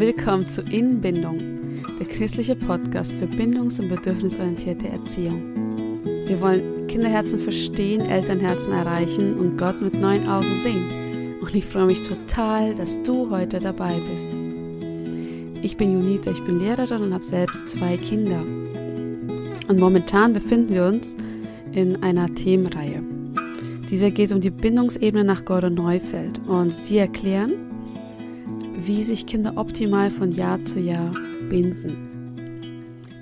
Willkommen zu Inbindung, der christliche Podcast für bindungs- und bedürfnisorientierte Erziehung. Wir wollen Kinderherzen verstehen, Elternherzen erreichen und Gott mit neuen Augen sehen. Und ich freue mich total, dass du heute dabei bist. Ich bin Junita, ich bin Lehrerin und habe selbst zwei Kinder. Und momentan befinden wir uns in einer Themenreihe. Diese geht um die Bindungsebene nach Gordon Neufeld und sie erklären, wie sich Kinder optimal von Jahr zu Jahr binden.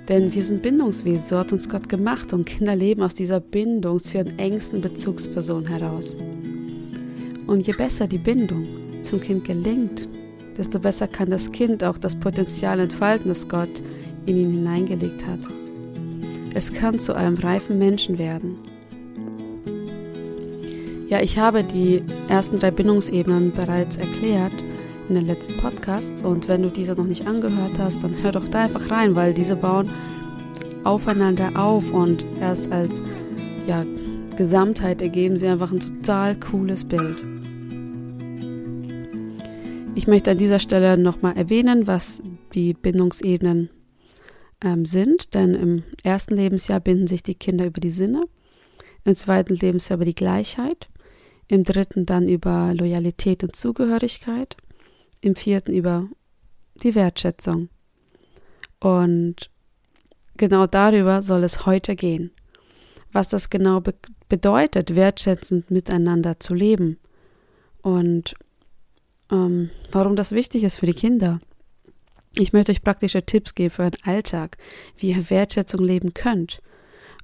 Denn wir sind Bindungswesen, so hat uns Gott gemacht und Kinder leben aus dieser Bindung zu ihren engsten Bezugspersonen heraus. Und je besser die Bindung zum Kind gelingt, desto besser kann das Kind auch das Potenzial entfalten, das Gott in ihn hineingelegt hat. Es kann zu einem reifen Menschen werden. Ja, ich habe die ersten drei Bindungsebenen bereits erklärt in den letzten Podcasts. Und wenn du diese noch nicht angehört hast, dann hör doch da einfach rein, weil diese bauen aufeinander auf und erst als ja, Gesamtheit ergeben sie einfach ein total cooles Bild. Ich möchte an dieser Stelle nochmal erwähnen, was die Bindungsebenen ähm, sind, denn im ersten Lebensjahr binden sich die Kinder über die Sinne, im zweiten Lebensjahr über die Gleichheit, im dritten dann über Loyalität und Zugehörigkeit, im vierten über die Wertschätzung. Und genau darüber soll es heute gehen. Was das genau be bedeutet, wertschätzend miteinander zu leben. Und ähm, warum das wichtig ist für die Kinder. Ich möchte euch praktische Tipps geben für euren Alltag, wie ihr Wertschätzung leben könnt.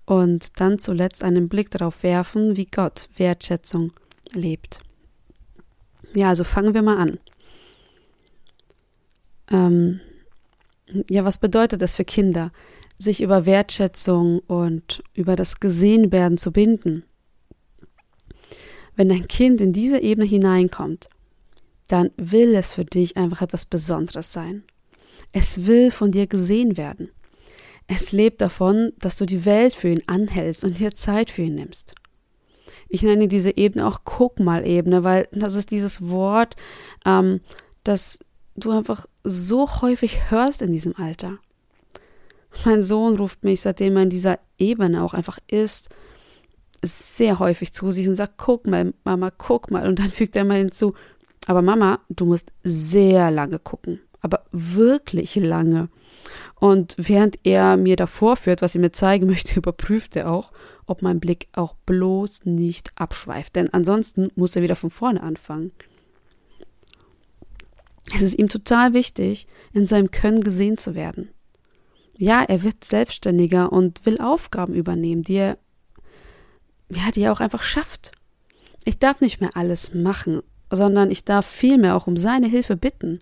Und dann zuletzt einen Blick darauf werfen, wie Gott Wertschätzung lebt. Ja, also fangen wir mal an. Ähm, ja, was bedeutet das für Kinder, sich über Wertschätzung und über das Gesehenwerden zu binden? Wenn dein Kind in diese Ebene hineinkommt, dann will es für dich einfach etwas Besonderes sein. Es will von dir gesehen werden. Es lebt davon, dass du die Welt für ihn anhältst und dir Zeit für ihn nimmst. Ich nenne diese Ebene auch Guck mal Ebene, weil das ist dieses Wort, ähm, das du einfach so häufig hörst in diesem Alter. Mein Sohn ruft mich, seitdem er in dieser Ebene auch einfach ist, sehr häufig zu sich und sagt, guck mal, Mama, guck mal. Und dann fügt er mal hinzu, aber Mama, du musst sehr lange gucken, aber wirklich lange. Und während er mir davor führt, was er mir zeigen möchte, überprüft er auch, ob mein Blick auch bloß nicht abschweift. Denn ansonsten muss er wieder von vorne anfangen. Es ist ihm total wichtig, in seinem Können gesehen zu werden. Ja, er wird selbstständiger und will Aufgaben übernehmen, die er, ja, die er auch einfach schafft. Ich darf nicht mehr alles machen, sondern ich darf vielmehr auch um seine Hilfe bitten.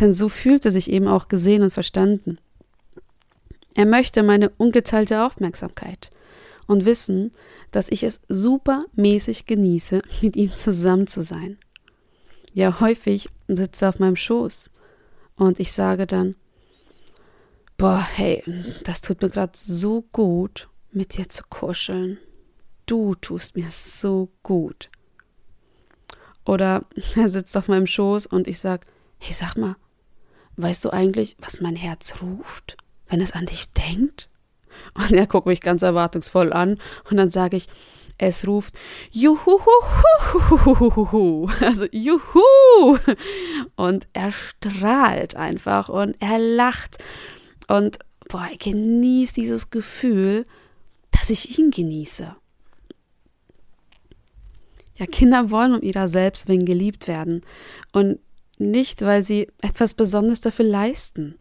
Denn so fühlt er sich eben auch gesehen und verstanden. Er möchte meine ungeteilte Aufmerksamkeit und wissen, dass ich es supermäßig genieße, mit ihm zusammen zu sein. Ja, häufig sitzt er auf meinem Schoß und ich sage dann, boah, hey, das tut mir gerade so gut, mit dir zu kuscheln. Du tust mir so gut. Oder er sitzt auf meinem Schoß und ich sag, hey, sag mal, weißt du eigentlich, was mein Herz ruft, wenn es an dich denkt? Und er guckt mich ganz erwartungsvoll an und dann sage ich, es ruft Juhu, also Juhu. Und er strahlt einfach und er lacht und boah, er genießt dieses Gefühl, dass ich ihn genieße. Ja, Kinder wollen um ihrer selbst willen geliebt werden und nicht, weil sie etwas Besonderes dafür leisten.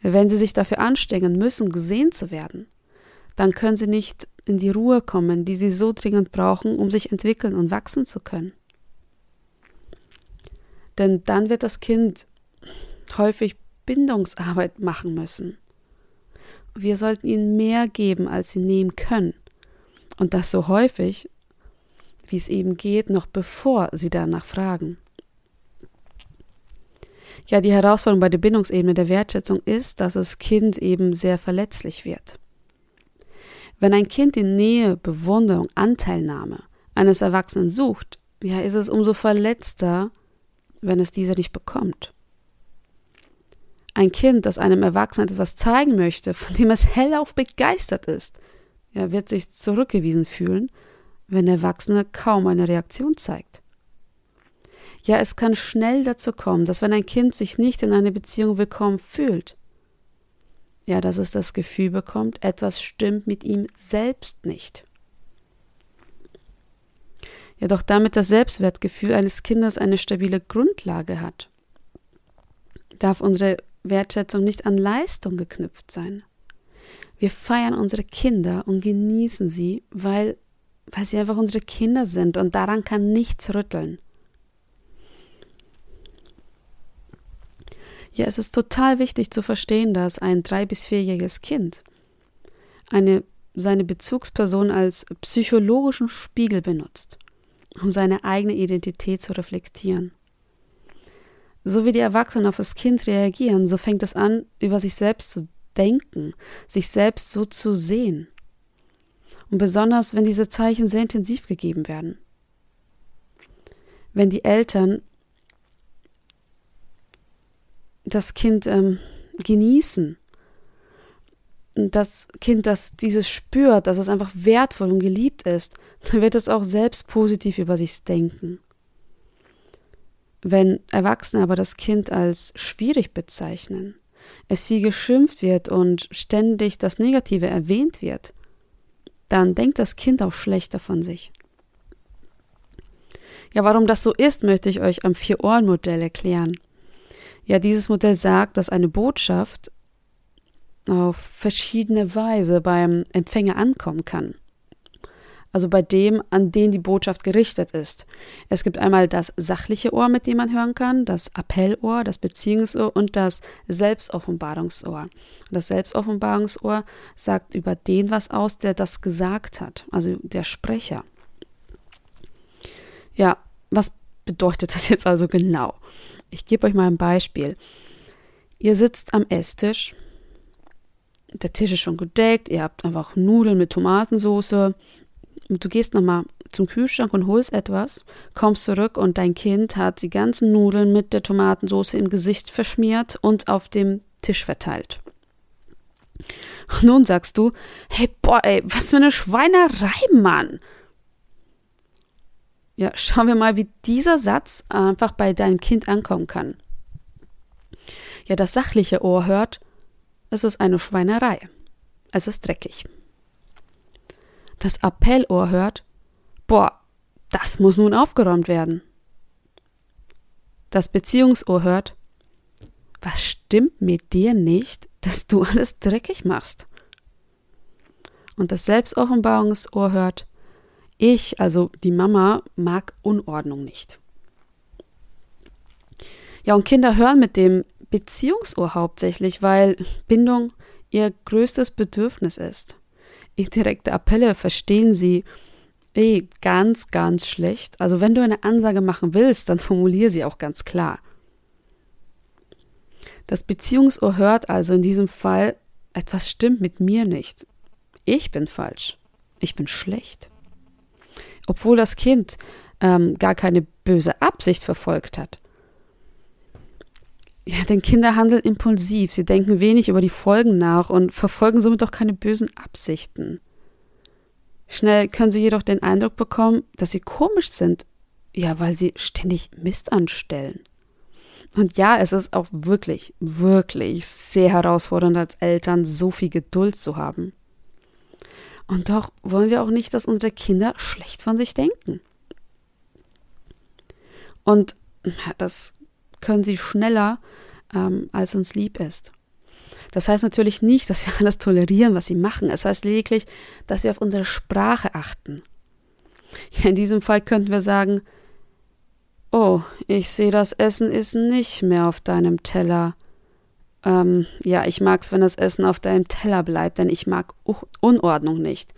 Wenn sie sich dafür anstrengen müssen, gesehen zu werden, dann können sie nicht in die Ruhe kommen, die sie so dringend brauchen, um sich entwickeln und wachsen zu können. Denn dann wird das Kind häufig Bindungsarbeit machen müssen. Wir sollten ihnen mehr geben, als sie nehmen können. Und das so häufig, wie es eben geht, noch bevor sie danach fragen. Ja, die Herausforderung bei der Bindungsebene der Wertschätzung ist, dass das Kind eben sehr verletzlich wird. Wenn ein Kind die Nähe, Bewunderung, Anteilnahme eines Erwachsenen sucht, ja, ist es umso verletzter, wenn es diese nicht bekommt. Ein Kind, das einem Erwachsenen etwas zeigen möchte, von dem es hellauf begeistert ist, ja, wird sich zurückgewiesen fühlen, wenn der Erwachsene kaum eine Reaktion zeigt. Ja, es kann schnell dazu kommen, dass wenn ein Kind sich nicht in einer Beziehung willkommen fühlt, ja, dass es das Gefühl bekommt, etwas stimmt mit ihm selbst nicht. Ja, doch damit das Selbstwertgefühl eines Kindes eine stabile Grundlage hat, darf unsere Wertschätzung nicht an Leistung geknüpft sein. Wir feiern unsere Kinder und genießen sie, weil, weil sie einfach unsere Kinder sind und daran kann nichts rütteln. Ja, es ist total wichtig zu verstehen, dass ein drei- bis vierjähriges Kind eine, seine Bezugsperson als psychologischen Spiegel benutzt, um seine eigene Identität zu reflektieren. So wie die Erwachsenen auf das Kind reagieren, so fängt es an, über sich selbst zu denken, sich selbst so zu sehen. Und besonders, wenn diese Zeichen sehr intensiv gegeben werden. Wenn die Eltern das Kind ähm, genießen. Das Kind, das dieses spürt, dass es einfach wertvoll und geliebt ist, dann wird es auch selbst positiv über sich denken. Wenn Erwachsene aber das Kind als schwierig bezeichnen, es viel geschimpft wird und ständig das Negative erwähnt wird, dann denkt das Kind auch schlechter von sich. Ja, warum das so ist, möchte ich euch am Vier-Ohren-Modell erklären. Ja, dieses Modell sagt, dass eine Botschaft auf verschiedene Weise beim Empfänger ankommen kann. Also bei dem, an den die Botschaft gerichtet ist. Es gibt einmal das sachliche Ohr, mit dem man hören kann, das Appellohr, das Beziehungsohr und das Selbstoffenbarungsohr. Und das Selbstoffenbarungsohr sagt über den was aus, der das gesagt hat, also der Sprecher. Ja, was bedeutet das jetzt also genau? Ich gebe euch mal ein Beispiel. Ihr sitzt am Esstisch, der Tisch ist schon gedeckt, ihr habt einfach Nudeln mit Tomatensauce und du gehst nochmal zum Kühlschrank und holst etwas, kommst zurück und dein Kind hat die ganzen Nudeln mit der Tomatensauce im Gesicht verschmiert und auf dem Tisch verteilt. Nun sagst du, hey boah, ey, was für eine Schweinerei, Mann. Ja, schauen wir mal, wie dieser Satz einfach bei deinem Kind ankommen kann. Ja, das sachliche Ohr hört, es ist eine Schweinerei. Es ist dreckig. Das Appellohr hört, boah, das muss nun aufgeräumt werden. Das Beziehungsohr hört, was stimmt mit dir nicht, dass du alles dreckig machst? Und das Selbstoffenbarungsohr hört, ich, also die Mama, mag Unordnung nicht. Ja, und Kinder hören mit dem Beziehungsohr hauptsächlich, weil Bindung ihr größtes Bedürfnis ist. Indirekte Appelle verstehen sie eh ganz, ganz schlecht. Also wenn du eine Ansage machen willst, dann formulier sie auch ganz klar. Das Beziehungsohr hört also in diesem Fall, etwas stimmt mit mir nicht. Ich bin falsch. Ich bin schlecht obwohl das Kind ähm, gar keine böse Absicht verfolgt hat. Ja, denn Kinder handeln impulsiv, sie denken wenig über die Folgen nach und verfolgen somit auch keine bösen Absichten. Schnell können sie jedoch den Eindruck bekommen, dass sie komisch sind, ja, weil sie ständig Mist anstellen. Und ja, es ist auch wirklich, wirklich sehr herausfordernd als Eltern, so viel Geduld zu haben. Und doch wollen wir auch nicht, dass unsere Kinder schlecht von sich denken. Und das können sie schneller, ähm, als uns lieb ist. Das heißt natürlich nicht, dass wir alles tolerieren, was sie machen. Es heißt lediglich, dass wir auf unsere Sprache achten. Ja, in diesem Fall könnten wir sagen, oh, ich sehe, das Essen ist nicht mehr auf deinem Teller. Ähm, ja, ich mag es, wenn das Essen auf deinem Teller bleibt, denn ich mag Unordnung nicht.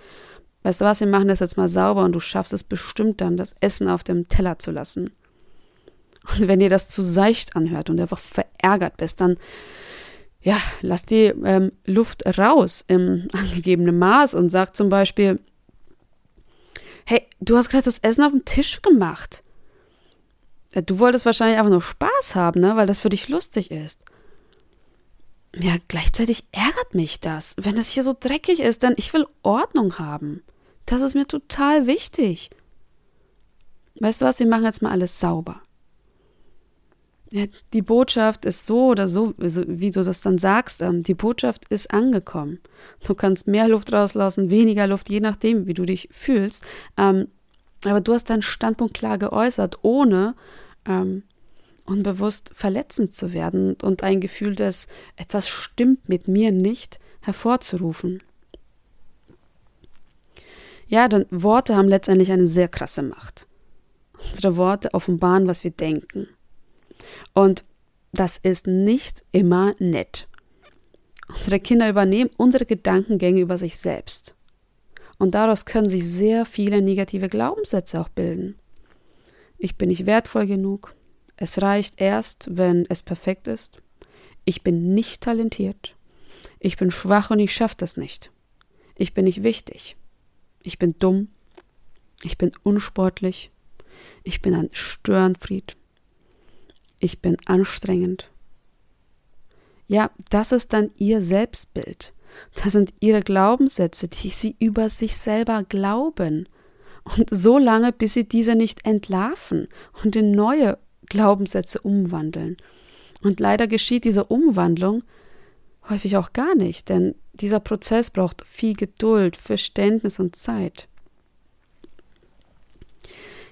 Weißt du was, wir machen das jetzt mal sauber und du schaffst es bestimmt dann, das Essen auf dem Teller zu lassen. Und wenn dir das zu seicht anhört und einfach verärgert bist, dann ja, lass die ähm, Luft raus im angegebenen Maß und sag zum Beispiel, hey, du hast gerade das Essen auf dem Tisch gemacht. Du wolltest wahrscheinlich einfach nur Spaß haben, ne, weil das für dich lustig ist. Ja, gleichzeitig ärgert mich das, wenn es hier so dreckig ist, denn ich will Ordnung haben. Das ist mir total wichtig. Weißt du was, wir machen jetzt mal alles sauber. Ja, die Botschaft ist so oder so, wie du das dann sagst, ähm, die Botschaft ist angekommen. Du kannst mehr Luft rauslassen, weniger Luft, je nachdem, wie du dich fühlst. Ähm, aber du hast deinen Standpunkt klar geäußert, ohne ähm, unbewusst verletzend zu werden und ein Gefühl, dass etwas stimmt mit mir nicht, hervorzurufen. Ja, denn Worte haben letztendlich eine sehr krasse Macht. Unsere Worte offenbaren, was wir denken. Und das ist nicht immer nett. Unsere Kinder übernehmen unsere Gedankengänge über sich selbst. Und daraus können sich sehr viele negative Glaubenssätze auch bilden. Ich bin nicht wertvoll genug. Es reicht erst, wenn es perfekt ist. Ich bin nicht talentiert. Ich bin schwach und ich schaffe das nicht. Ich bin nicht wichtig. Ich bin dumm. Ich bin unsportlich. Ich bin ein Störenfried ich bin anstrengend. Ja, das ist dann ihr Selbstbild. Das sind ihre Glaubenssätze, die sie über sich selber glauben. Und so lange, bis sie diese nicht entlarven und in neue Glaubenssätze umwandeln. Und leider geschieht diese Umwandlung häufig auch gar nicht, denn dieser Prozess braucht viel Geduld, Verständnis und Zeit.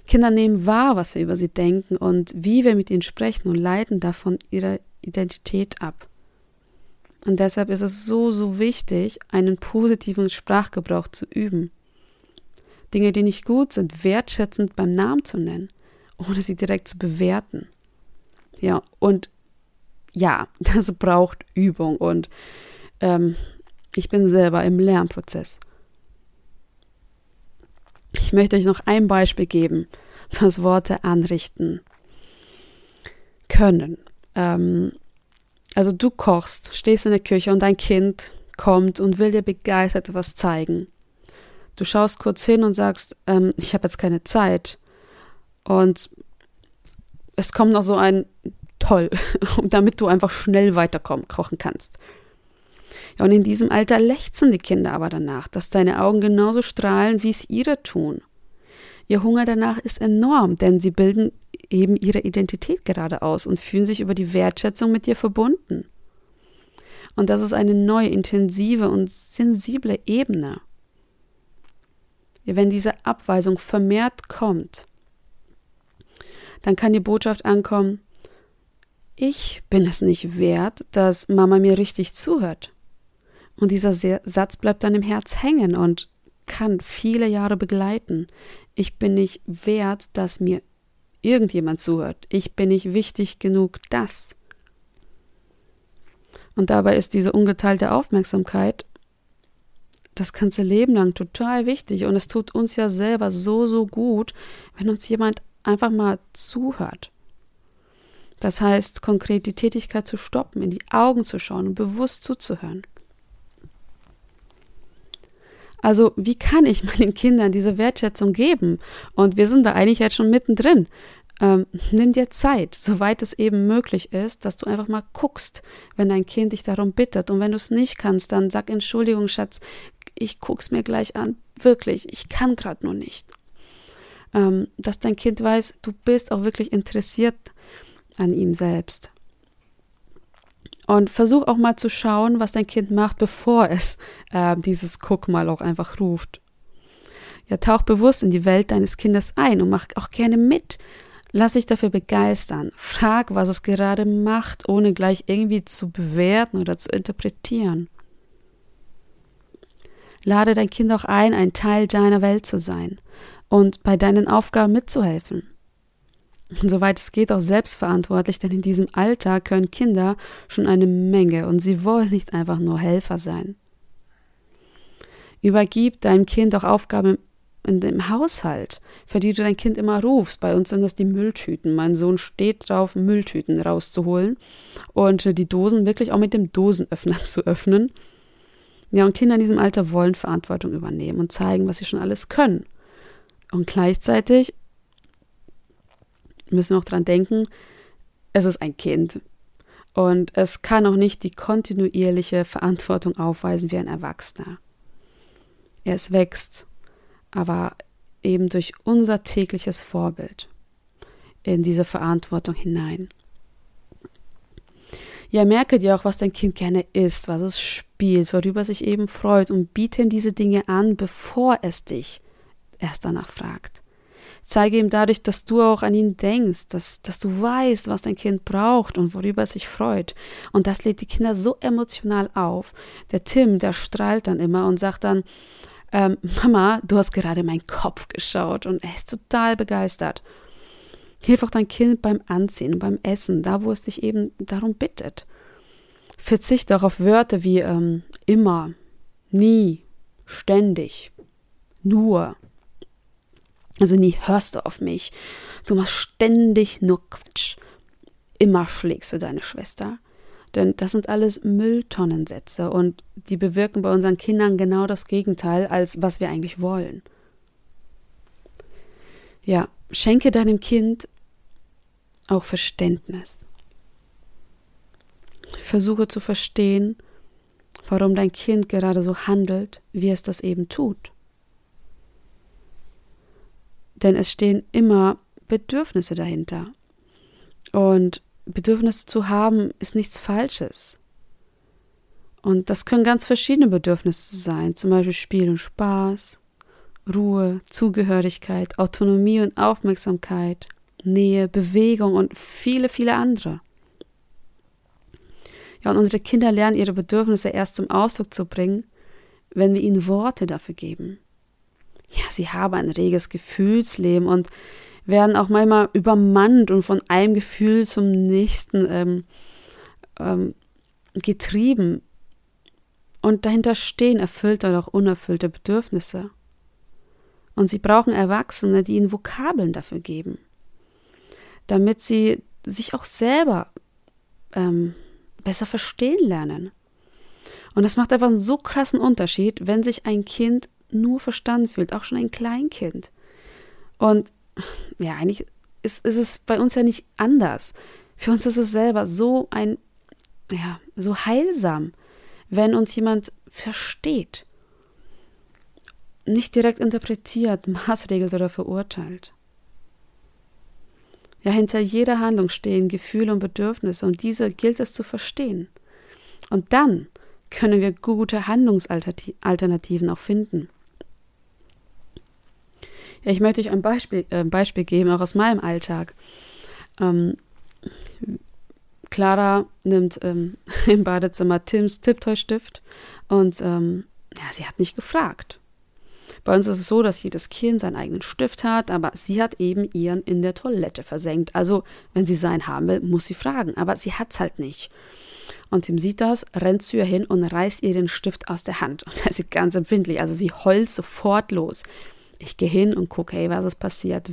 Kinder nehmen wahr, was wir über sie denken und wie wir mit ihnen sprechen und leiten davon ihre Identität ab. Und deshalb ist es so, so wichtig, einen positiven Sprachgebrauch zu üben. Dinge, die nicht gut sind, wertschätzend beim Namen zu nennen, ohne sie direkt zu bewerten. Ja, und ja, das braucht Übung und ähm, ich bin selber im Lernprozess. Ich möchte euch noch ein Beispiel geben, was Worte anrichten können. Ähm, also du kochst, stehst in der Küche und dein Kind kommt und will dir begeistert etwas zeigen. Du schaust kurz hin und sagst, ähm, ich habe jetzt keine Zeit. Und es kommt noch so ein toll, damit du einfach schnell weiterkommen, kochen kannst. Ja, und in diesem Alter lechzen die Kinder aber danach, dass deine Augen genauso strahlen, wie es ihre tun. Ihr Hunger danach ist enorm, denn sie bilden eben ihre Identität gerade aus und fühlen sich über die Wertschätzung mit dir verbunden. Und das ist eine neue, intensive und sensible Ebene. Wenn diese Abweisung vermehrt kommt, dann kann die Botschaft ankommen, ich bin es nicht wert, dass Mama mir richtig zuhört. Und dieser Satz bleibt dann im Herz hängen und kann viele Jahre begleiten. Ich bin nicht wert, dass mir irgendjemand zuhört. Ich bin nicht wichtig genug, das. Und dabei ist diese ungeteilte Aufmerksamkeit das ganze Leben lang total wichtig. Und es tut uns ja selber so, so gut, wenn uns jemand einfach mal zuhört. Das heißt, konkret die Tätigkeit zu stoppen, in die Augen zu schauen und bewusst zuzuhören. Also wie kann ich meinen Kindern diese Wertschätzung geben? Und wir sind da eigentlich jetzt schon mittendrin. Ähm, nimm dir Zeit, soweit es eben möglich ist, dass du einfach mal guckst, wenn dein Kind dich darum bittet. Und wenn du es nicht kannst, dann sag Entschuldigung, Schatz, ich guck's mir gleich an. Wirklich, ich kann gerade nur nicht. Ähm, dass dein Kind weiß, du bist auch wirklich interessiert an ihm selbst. Und versuch auch mal zu schauen, was dein Kind macht, bevor es äh, dieses Guck mal auch einfach ruft. Ja, tauch bewusst in die Welt deines Kindes ein und mach auch gerne mit. Lass dich dafür begeistern. Frag, was es gerade macht, ohne gleich irgendwie zu bewerten oder zu interpretieren. Lade dein Kind auch ein, ein Teil deiner Welt zu sein und bei deinen Aufgaben mitzuhelfen und soweit es geht auch selbstverantwortlich, denn in diesem Alter können Kinder schon eine Menge und sie wollen nicht einfach nur Helfer sein. Übergib deinem Kind auch Aufgaben in dem Haushalt, für die du dein Kind immer rufst. Bei uns sind das die Mülltüten. Mein Sohn steht drauf, Mülltüten rauszuholen und die Dosen wirklich auch mit dem Dosenöffner zu öffnen. Ja, und Kinder in diesem Alter wollen Verantwortung übernehmen und zeigen, was sie schon alles können. Und gleichzeitig müssen wir auch dran denken, es ist ein Kind. Und es kann auch nicht die kontinuierliche Verantwortung aufweisen wie ein Erwachsener. Es wächst, aber eben durch unser tägliches Vorbild in diese Verantwortung hinein. Ja, merke dir auch, was dein Kind gerne isst, was es spielt, worüber es sich eben freut und biete ihm diese Dinge an, bevor es dich erst danach fragt. Zeige ihm dadurch, dass du auch an ihn denkst, dass, dass du weißt, was dein Kind braucht und worüber es sich freut. Und das lädt die Kinder so emotional auf. Der Tim, der strahlt dann immer und sagt dann, ähm, Mama, du hast gerade meinen Kopf geschaut und er ist total begeistert. Hilf auch dein Kind beim Anziehen beim Essen, da wo es dich eben darum bittet. Verzichte auch auf Wörter wie ähm, immer, nie, ständig, nur. Also nie hörst du auf mich. Du machst ständig nur Quatsch. Immer schlägst du deine Schwester. Denn das sind alles Mülltonnensätze und die bewirken bei unseren Kindern genau das Gegenteil, als was wir eigentlich wollen. Ja, schenke deinem Kind auch Verständnis. Versuche zu verstehen, warum dein Kind gerade so handelt, wie es das eben tut. Denn es stehen immer Bedürfnisse dahinter. Und Bedürfnisse zu haben ist nichts Falsches. Und das können ganz verschiedene Bedürfnisse sein, zum Beispiel Spiel und Spaß, Ruhe, Zugehörigkeit, Autonomie und Aufmerksamkeit, Nähe, Bewegung und viele, viele andere. Ja, und unsere Kinder lernen ihre Bedürfnisse erst zum Ausdruck zu bringen, wenn wir ihnen Worte dafür geben. Ja, sie haben ein reges Gefühlsleben und werden auch manchmal übermannt und von einem Gefühl zum nächsten ähm, ähm, getrieben. Und dahinter stehen erfüllte oder auch unerfüllte Bedürfnisse. Und sie brauchen Erwachsene, die ihnen Vokabeln dafür geben, damit sie sich auch selber ähm, besser verstehen lernen. Und das macht einfach einen so krassen Unterschied, wenn sich ein Kind nur verstanden fühlt, auch schon ein Kleinkind. Und ja, eigentlich ist, ist es bei uns ja nicht anders. Für uns ist es selber so ein, ja, so heilsam, wenn uns jemand versteht nicht direkt interpretiert, maßregelt oder verurteilt. Ja, hinter jeder Handlung stehen Gefühle und Bedürfnisse und diese gilt es zu verstehen. Und dann können wir gute Handlungsalternativen auch finden. Ja, ich möchte euch ein Beispiel, äh, Beispiel geben, auch aus meinem Alltag. Ähm, Clara nimmt ähm, im Badezimmer Tims Tipptoy-Stift und ähm, ja, sie hat nicht gefragt. Bei uns ist es so, dass jedes Kind seinen eigenen Stift hat, aber sie hat eben ihren in der Toilette versenkt. Also, wenn sie seinen haben will, muss sie fragen, aber sie hat es halt nicht. Und Tim sieht das, rennt zu ihr hin und reißt ihr den Stift aus der Hand. Und er ist ganz empfindlich, also sie heult sofort los. Ich gehe hin und gucke, hey, was ist passiert?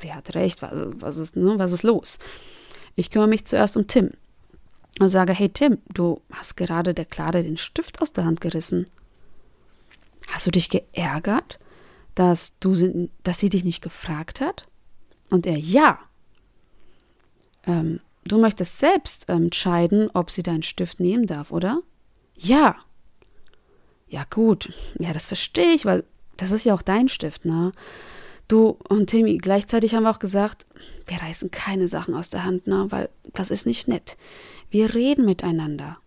Wer hat recht? Was, was, ist, ne, was ist los? Ich kümmere mich zuerst um Tim und sage, hey Tim, du hast gerade der Klare den Stift aus der Hand gerissen. Hast du dich geärgert, dass, du, dass sie dich nicht gefragt hat? Und er, ja. Ähm, du möchtest selbst ähm, entscheiden, ob sie deinen Stift nehmen darf, oder? Ja. Ja, gut. Ja, das verstehe ich, weil das ist ja auch dein Stift, ne? Du und Timmy, gleichzeitig haben wir auch gesagt, wir reißen keine Sachen aus der Hand, ne? Weil das ist nicht nett. Wir reden miteinander.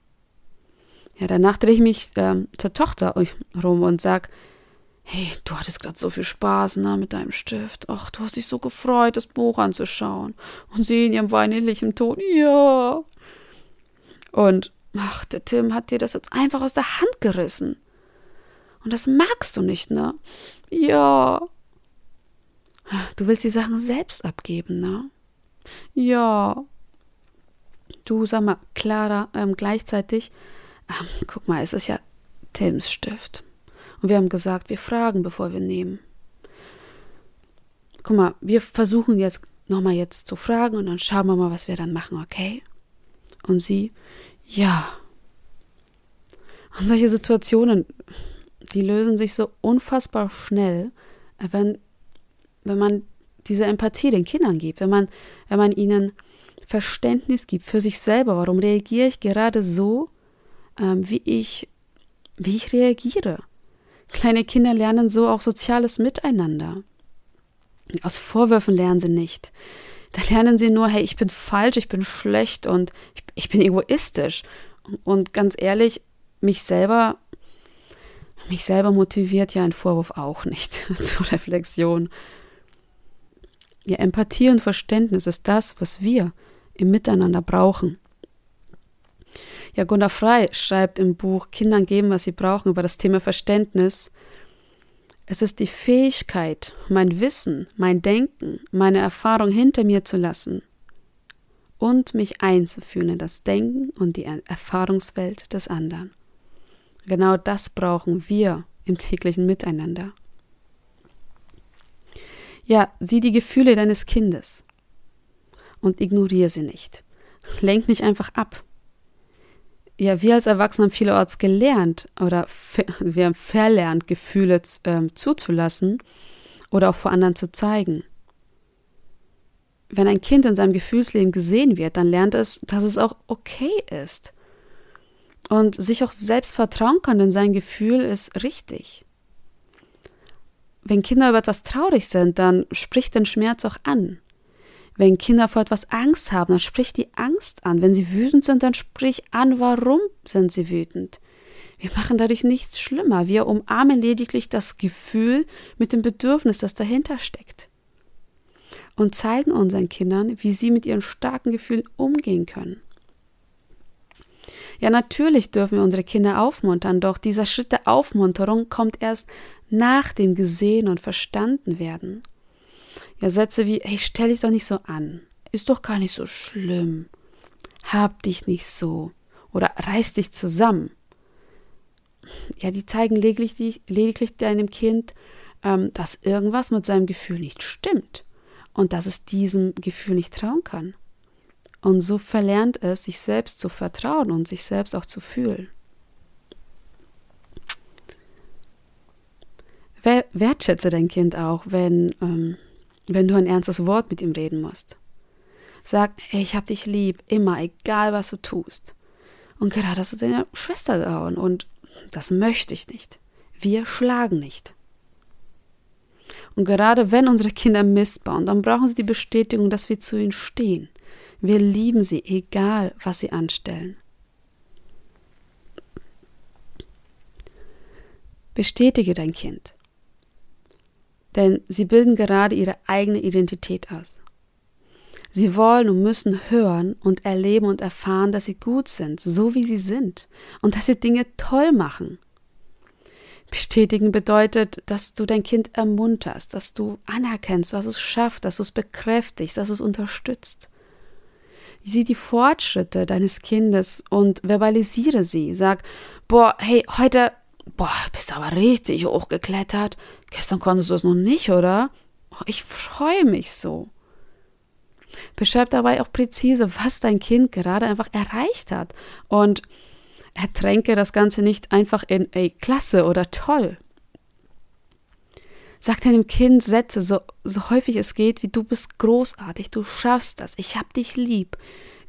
Ja, danach drehe ich mich ähm, zur Tochter rum und sag, hey, du hattest gerade so viel Spaß ne, mit deinem Stift. Ach, du hast dich so gefreut, das Buch anzuschauen. Und sie in ihrem weinerlichen Ton, ja. Und, ach, der Tim hat dir das jetzt einfach aus der Hand gerissen. Und das magst du nicht, ne? Ja. Du willst die Sachen selbst abgeben, ne? Ja. Du, sag mal, Clara, ähm, gleichzeitig ach, guck mal, es ist ja Tims Stift. Und wir haben gesagt, wir fragen, bevor wir nehmen. Guck mal, wir versuchen jetzt nochmal jetzt zu fragen und dann schauen wir mal, was wir dann machen, okay? Und sie, ja. Und solche Situationen, die lösen sich so unfassbar schnell, wenn, wenn man diese Empathie den Kindern gibt, wenn man, wenn man ihnen Verständnis gibt für sich selber. Warum reagiere ich gerade so, ähm, wie ich, wie ich reagiere? Kleine Kinder lernen so auch soziales Miteinander. Aus Vorwürfen lernen sie nicht. Da lernen sie nur, hey, ich bin falsch, ich bin schlecht und ich, ich bin egoistisch. Und ganz ehrlich, mich selber, mich selber motiviert ja ein Vorwurf auch nicht zur Reflexion. Ja, Empathie und Verständnis ist das, was wir im Miteinander brauchen. Ja, Gunnar Frey schreibt im Buch Kindern geben, was sie brauchen über das Thema Verständnis. Es ist die Fähigkeit, mein Wissen, mein Denken, meine Erfahrung hinter mir zu lassen und mich einzuführen in das Denken und die Erfahrungswelt des anderen. Genau das brauchen wir im täglichen Miteinander. Ja, sieh die Gefühle deines Kindes und ignoriere sie nicht. Lenk nicht einfach ab ja, wir als Erwachsene haben vielerorts gelernt oder wir haben verlernt, Gefühle ähm, zuzulassen oder auch vor anderen zu zeigen. Wenn ein Kind in seinem Gefühlsleben gesehen wird, dann lernt es, dass es auch okay ist. Und sich auch selbst vertrauen kann, denn sein Gefühl ist richtig. Wenn Kinder über etwas traurig sind, dann spricht den Schmerz auch an. Wenn Kinder vor etwas Angst haben, dann sprich die Angst an. Wenn sie wütend sind, dann sprich an, warum sind sie wütend. Wir machen dadurch nichts schlimmer. Wir umarmen lediglich das Gefühl mit dem Bedürfnis, das dahinter steckt. Und zeigen unseren Kindern, wie sie mit ihren starken Gefühlen umgehen können. Ja, natürlich dürfen wir unsere Kinder aufmuntern, doch dieser Schritt der Aufmunterung kommt erst nach dem Gesehen und Verstanden werden. Ja, Sätze wie, hey, stell dich doch nicht so an. Ist doch gar nicht so schlimm. Hab dich nicht so. Oder reiß dich zusammen. Ja, die zeigen lediglich, lediglich deinem Kind, ähm, dass irgendwas mit seinem Gefühl nicht stimmt und dass es diesem Gefühl nicht trauen kann. Und so verlernt es, sich selbst zu vertrauen und sich selbst auch zu fühlen. Wertschätze dein Kind auch, wenn ähm, wenn du ein ernstes Wort mit ihm reden musst. Sag, ich hab dich lieb, immer, egal was du tust. Und gerade hast du deine Schwester gehauen und das möchte ich nicht. Wir schlagen nicht. Und gerade wenn unsere Kinder Mist bauen, dann brauchen sie die Bestätigung, dass wir zu ihnen stehen. Wir lieben sie, egal was sie anstellen. Bestätige dein Kind denn sie bilden gerade ihre eigene Identität aus. Sie wollen und müssen hören und erleben und erfahren, dass sie gut sind, so wie sie sind, und dass sie Dinge toll machen. Bestätigen bedeutet, dass du dein Kind ermunterst, dass du anerkennst, was es schafft, dass du es bekräftigst, dass es unterstützt. Sieh die Fortschritte deines Kindes und verbalisiere sie. Sag, boah, hey, heute Boah, bist aber richtig hochgeklettert. Gestern konntest du es noch nicht, oder? Oh, ich freue mich so. Beschreib dabei auch präzise, was dein Kind gerade einfach erreicht hat. Und ertränke das Ganze nicht einfach in, ey, klasse oder toll. Sag deinem Kind Sätze, so, so häufig es geht, wie du bist großartig, du schaffst das, ich hab dich lieb,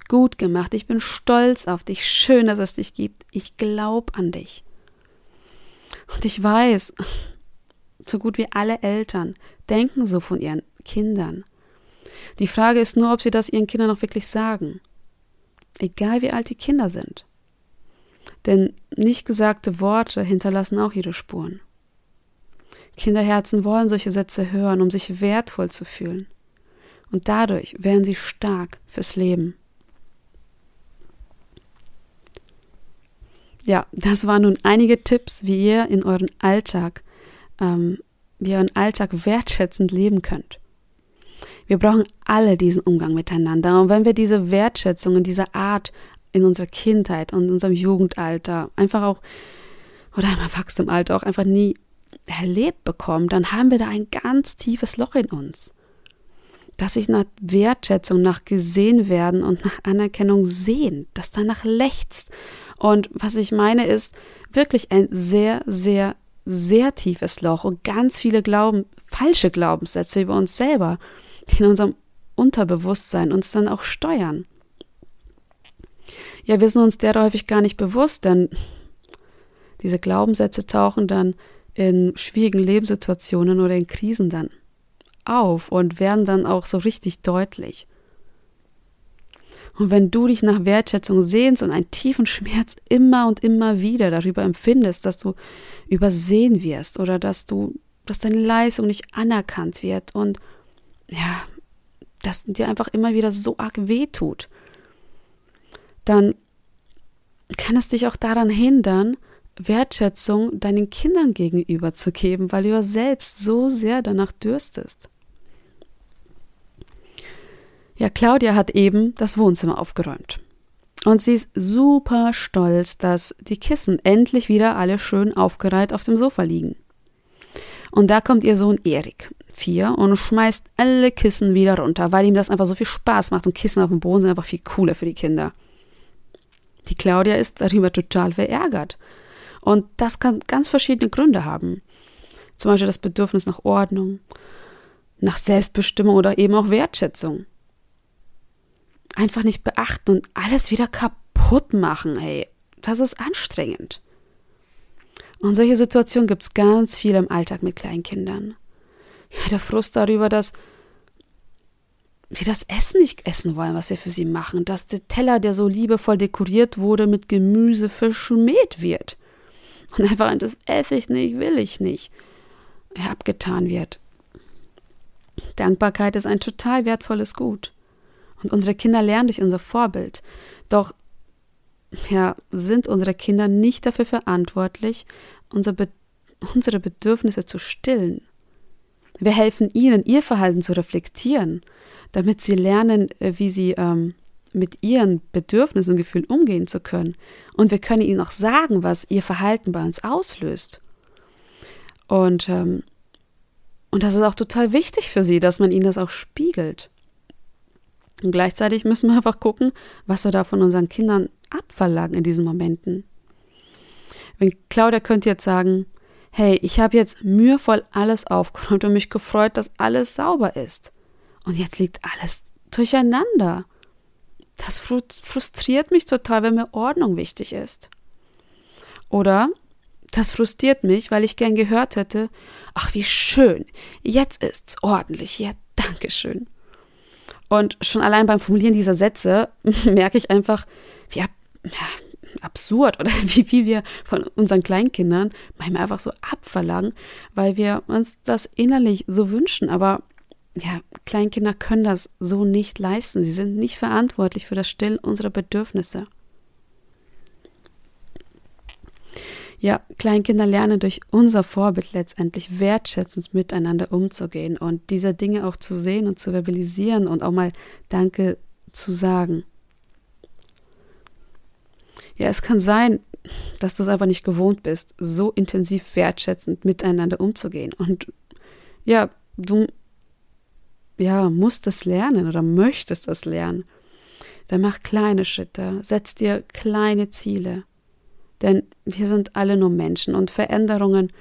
gut gemacht, ich bin stolz auf dich, schön, dass es dich gibt, ich glaub an dich. Und ich weiß, so gut wie alle Eltern denken so von ihren Kindern. Die Frage ist nur, ob sie das ihren Kindern auch wirklich sagen. Egal wie alt die Kinder sind. Denn nicht gesagte Worte hinterlassen auch ihre Spuren. Kinderherzen wollen solche Sätze hören, um sich wertvoll zu fühlen. Und dadurch werden sie stark fürs Leben. Ja, das waren nun einige Tipps, wie ihr in euren Alltag, ähm, wie ihr euren Alltag wertschätzend leben könnt. Wir brauchen alle diesen Umgang miteinander. Und wenn wir diese Wertschätzung in dieser Art in unserer Kindheit und in unserem Jugendalter einfach auch oder im Erwachsenenalter auch einfach nie erlebt bekommen, dann haben wir da ein ganz tiefes Loch in uns, das sich nach Wertschätzung, nach gesehen werden und nach Anerkennung sehen, das danach lechzt und was ich meine ist wirklich ein sehr, sehr, sehr tiefes Loch und ganz viele Glauben, falsche Glaubenssätze über uns selber, die in unserem Unterbewusstsein uns dann auch steuern. Ja, wir sind uns der häufig gar nicht bewusst, denn diese Glaubenssätze tauchen dann in schwierigen Lebenssituationen oder in Krisen dann auf und werden dann auch so richtig deutlich. Und wenn du dich nach Wertschätzung sehnst und einen tiefen Schmerz immer und immer wieder darüber empfindest, dass du übersehen wirst oder dass du, dass deine Leistung nicht anerkannt wird und ja, dass dir einfach immer wieder so arg weh tut, dann kann es dich auch daran hindern, Wertschätzung deinen Kindern gegenüber zu geben, weil du ja selbst so sehr danach dürstest. Ja, Claudia hat eben das Wohnzimmer aufgeräumt. Und sie ist super stolz, dass die Kissen endlich wieder alle schön aufgereiht auf dem Sofa liegen. Und da kommt ihr Sohn Erik, vier, und schmeißt alle Kissen wieder runter, weil ihm das einfach so viel Spaß macht und Kissen auf dem Boden sind einfach viel cooler für die Kinder. Die Claudia ist darüber total verärgert. Und das kann ganz verschiedene Gründe haben. Zum Beispiel das Bedürfnis nach Ordnung, nach Selbstbestimmung oder eben auch Wertschätzung einfach nicht beachten und alles wieder kaputt machen, ey. Das ist anstrengend. Und solche Situationen gibt es ganz viel im Alltag mit Kleinkindern. Ja, der Frust darüber, dass sie das Essen nicht essen wollen, was wir für sie machen, dass der Teller, der so liebevoll dekoriert wurde, mit Gemüse verschmäht wird. Und einfach das esse ich nicht, will ich nicht, abgetan wird. Dankbarkeit ist ein total wertvolles Gut. Und unsere Kinder lernen durch unser Vorbild. Doch ja, sind unsere Kinder nicht dafür verantwortlich, unser Be unsere Bedürfnisse zu stillen. Wir helfen ihnen, ihr Verhalten zu reflektieren, damit sie lernen, äh, wie sie ähm, mit ihren Bedürfnissen und Gefühlen umgehen zu können. Und wir können ihnen auch sagen, was ihr Verhalten bei uns auslöst. Und, ähm, und das ist auch total wichtig für sie, dass man ihnen das auch spiegelt. Und gleichzeitig müssen wir einfach gucken, was wir da von unseren Kindern abverlangen in diesen Momenten. Wenn Claudia könnte jetzt sagen, hey, ich habe jetzt mühevoll alles aufgeräumt und mich gefreut, dass alles sauber ist. Und jetzt liegt alles durcheinander. Das frustriert mich total, wenn mir Ordnung wichtig ist. Oder das frustriert mich, weil ich gern gehört hätte, ach wie schön, jetzt ist's ordentlich, ja, Dankeschön. Und schon allein beim Formulieren dieser Sätze merke ich einfach, wie ab, ja, absurd oder wie, wie wir von unseren Kleinkindern manchmal einfach so abverlangen, weil wir uns das innerlich so wünschen. Aber ja, Kleinkinder können das so nicht leisten. Sie sind nicht verantwortlich für das Stillen unserer Bedürfnisse. Ja, Kleinkinder lernen durch unser Vorbild letztendlich wertschätzend miteinander umzugehen und diese Dinge auch zu sehen und zu verbalisieren und auch mal Danke zu sagen. Ja, es kann sein, dass du es einfach nicht gewohnt bist, so intensiv wertschätzend miteinander umzugehen. Und ja, du ja, musst es lernen oder möchtest es lernen. Dann mach kleine Schritte, setz dir kleine Ziele. Denn wir sind alle nur Menschen und Veränderungen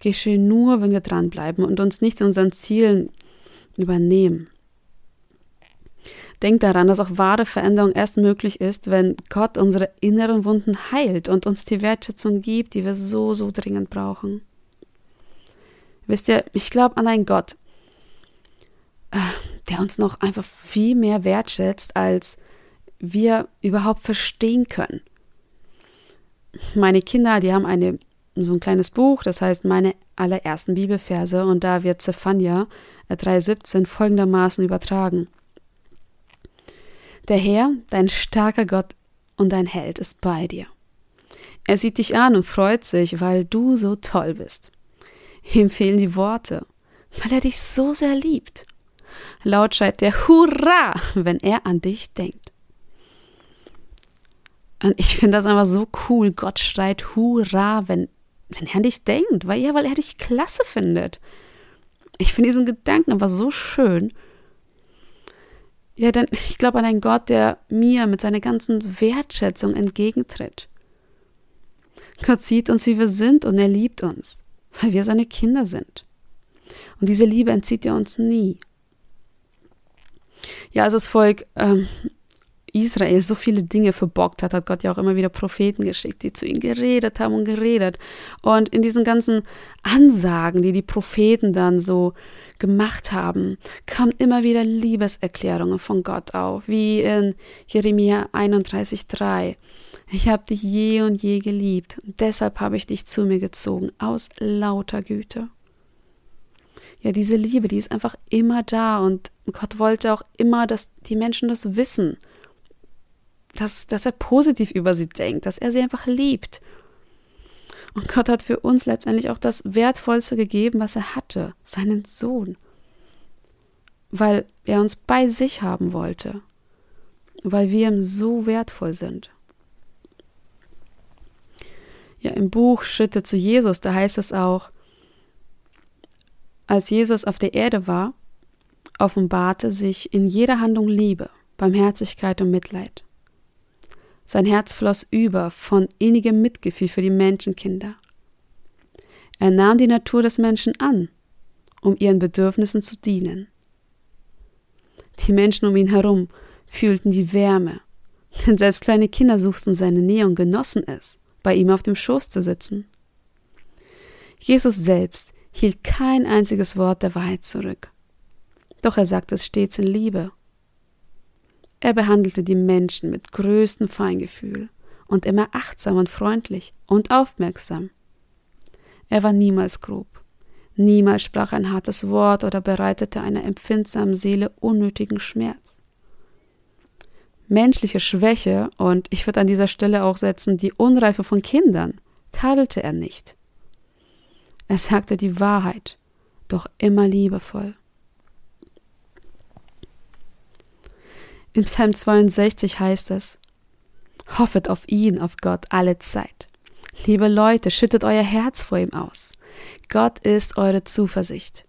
geschehen nur, wenn wir dranbleiben und uns nicht in unseren Zielen übernehmen. Denk daran, dass auch wahre Veränderung erst möglich ist, wenn Gott unsere inneren Wunden heilt und uns die Wertschätzung gibt, die wir so, so dringend brauchen. Wisst ihr, ich glaube an einen Gott, der uns noch einfach viel mehr wertschätzt, als wir überhaupt verstehen können meine Kinder, die haben eine, so ein kleines Buch, das heißt meine allerersten Bibelverse und da wird Zephania 3,17 folgendermaßen übertragen. Der Herr, dein starker Gott und dein Held ist bei dir. Er sieht dich an und freut sich, weil du so toll bist. Ihm fehlen die Worte, weil er dich so sehr liebt. Laut schreit der Hurra, wenn er an dich denkt. Und ich finde das einfach so cool. Gott schreit Hurra, wenn, wenn er an dich denkt. Weil, ja, weil er dich klasse findet. Ich finde diesen Gedanken einfach so schön. Ja, denn ich glaube an einen Gott, der mir mit seiner ganzen Wertschätzung entgegentritt. Gott sieht uns, wie wir sind und er liebt uns, weil wir seine Kinder sind. Und diese Liebe entzieht er uns nie. Ja, also das Volk ähm, Israel so viele Dinge verbockt hat, hat Gott ja auch immer wieder Propheten geschickt, die zu ihnen geredet haben und geredet. Und in diesen ganzen Ansagen, die die Propheten dann so gemacht haben, kamen immer wieder Liebeserklärungen von Gott auf, wie in Jeremia 31,3. Ich habe dich je und je geliebt, und deshalb habe ich dich zu mir gezogen, aus lauter Güte. Ja, diese Liebe, die ist einfach immer da und Gott wollte auch immer, dass die Menschen das wissen dass, dass er positiv über sie denkt, dass er sie einfach liebt. Und Gott hat für uns letztendlich auch das Wertvollste gegeben, was er hatte, seinen Sohn. Weil er uns bei sich haben wollte. Weil wir ihm so wertvoll sind. Ja, im Buch Schritte zu Jesus, da heißt es auch, als Jesus auf der Erde war, offenbarte sich in jeder Handlung Liebe, Barmherzigkeit und Mitleid. Sein Herz floss über von innigem Mitgefühl für die Menschenkinder. Er nahm die Natur des Menschen an, um ihren Bedürfnissen zu dienen. Die Menschen um ihn herum fühlten die Wärme, denn selbst kleine Kinder suchten seine Nähe und genossen es, bei ihm auf dem Schoß zu sitzen. Jesus selbst hielt kein einziges Wort der Wahrheit zurück. Doch er sagte es stets in Liebe er behandelte die Menschen mit größtem Feingefühl und immer achtsam und freundlich und aufmerksam. Er war niemals grob, niemals sprach ein hartes Wort oder bereitete einer empfindsamen Seele unnötigen Schmerz. Menschliche Schwäche und ich würde an dieser Stelle auch setzen die Unreife von Kindern tadelte er nicht. Er sagte die Wahrheit, doch immer liebevoll. Im Psalm 62 heißt es, Hoffet auf ihn, auf Gott, alle Zeit. Liebe Leute, schüttet euer Herz vor ihm aus. Gott ist eure Zuversicht.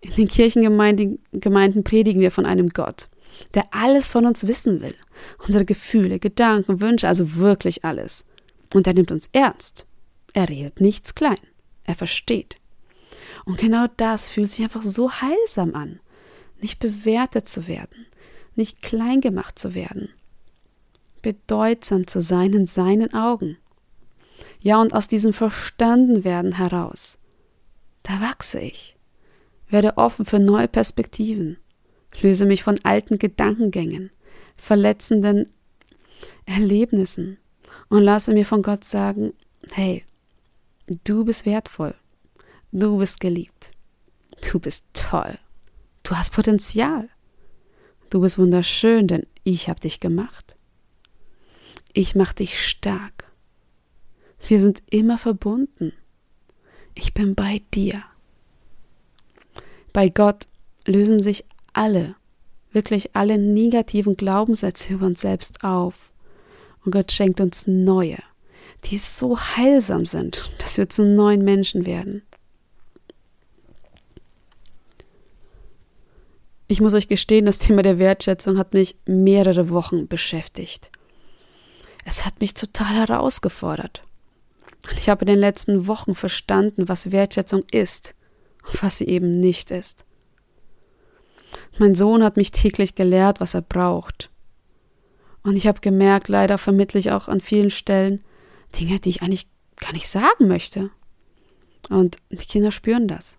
In den Kirchengemeinden Gemeinden predigen wir von einem Gott, der alles von uns wissen will. Unsere Gefühle, Gedanken, Wünsche, also wirklich alles. Und er nimmt uns ernst. Er redet nichts klein. Er versteht. Und genau das fühlt sich einfach so heilsam an nicht bewertet zu werden, nicht klein gemacht zu werden, bedeutsam zu sein in seinen Augen. Ja, und aus diesem Verstandenwerden heraus, da wachse ich, werde offen für neue Perspektiven, löse mich von alten Gedankengängen, verletzenden Erlebnissen und lasse mir von Gott sagen, hey, du bist wertvoll, du bist geliebt, du bist toll. Du hast Potenzial. Du bist wunderschön, denn ich habe dich gemacht. Ich mache dich stark. Wir sind immer verbunden. Ich bin bei dir. Bei Gott lösen sich alle, wirklich alle negativen Glaubenssätze über uns selbst auf. Und Gott schenkt uns neue, die so heilsam sind, dass wir zu neuen Menschen werden. Ich muss euch gestehen, das Thema der Wertschätzung hat mich mehrere Wochen beschäftigt. Es hat mich total herausgefordert. Ich habe in den letzten Wochen verstanden, was Wertschätzung ist und was sie eben nicht ist. Mein Sohn hat mich täglich gelehrt, was er braucht. Und ich habe gemerkt, leider vermittle ich auch an vielen Stellen Dinge, die ich eigentlich gar nicht sagen möchte. Und die Kinder spüren das.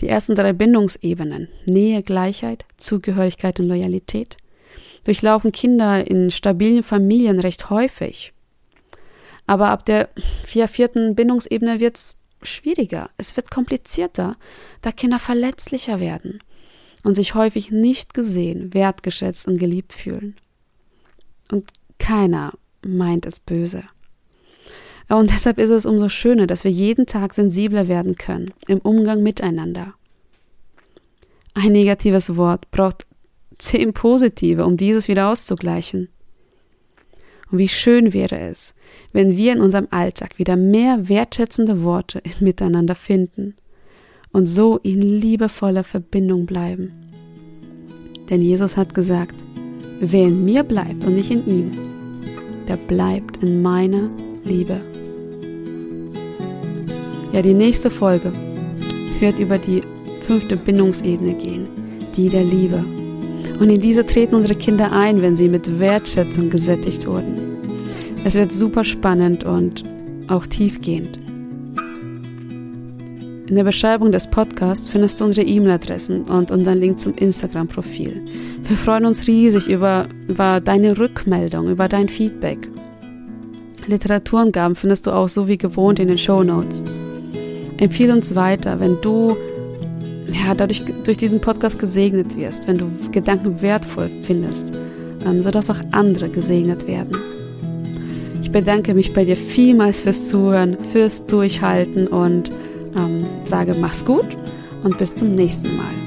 Die ersten drei Bindungsebenen Nähe, Gleichheit, Zugehörigkeit und Loyalität durchlaufen Kinder in stabilen Familien recht häufig. Aber ab der vierten Bindungsebene wird es schwieriger, es wird komplizierter, da Kinder verletzlicher werden und sich häufig nicht gesehen, wertgeschätzt und geliebt fühlen. Und keiner meint es böse. Und deshalb ist es umso schöner, dass wir jeden Tag sensibler werden können im Umgang miteinander. Ein negatives Wort braucht zehn positive, um dieses wieder auszugleichen. Und wie schön wäre es, wenn wir in unserem Alltag wieder mehr wertschätzende Worte Miteinander finden und so in liebevoller Verbindung bleiben. Denn Jesus hat gesagt, wer in mir bleibt und nicht in ihm, der bleibt in meiner Liebe. Ja, die nächste Folge wird über die fünfte Bindungsebene gehen, die der Liebe. Und in diese treten unsere Kinder ein, wenn sie mit Wertschätzung gesättigt wurden. Es wird super spannend und auch tiefgehend. In der Beschreibung des Podcasts findest du unsere E-Mail-Adressen und unseren Link zum Instagram-Profil. Wir freuen uns riesig über, über deine Rückmeldung, über dein Feedback. Literaturangaben findest du auch so wie gewohnt in den Show Notes. Empfehle uns weiter, wenn du ja, dadurch durch diesen Podcast gesegnet wirst, wenn du Gedanken wertvoll findest, ähm, sodass auch andere gesegnet werden. Ich bedanke mich bei dir vielmals fürs Zuhören, fürs Durchhalten und ähm, sage, mach's gut und bis zum nächsten Mal.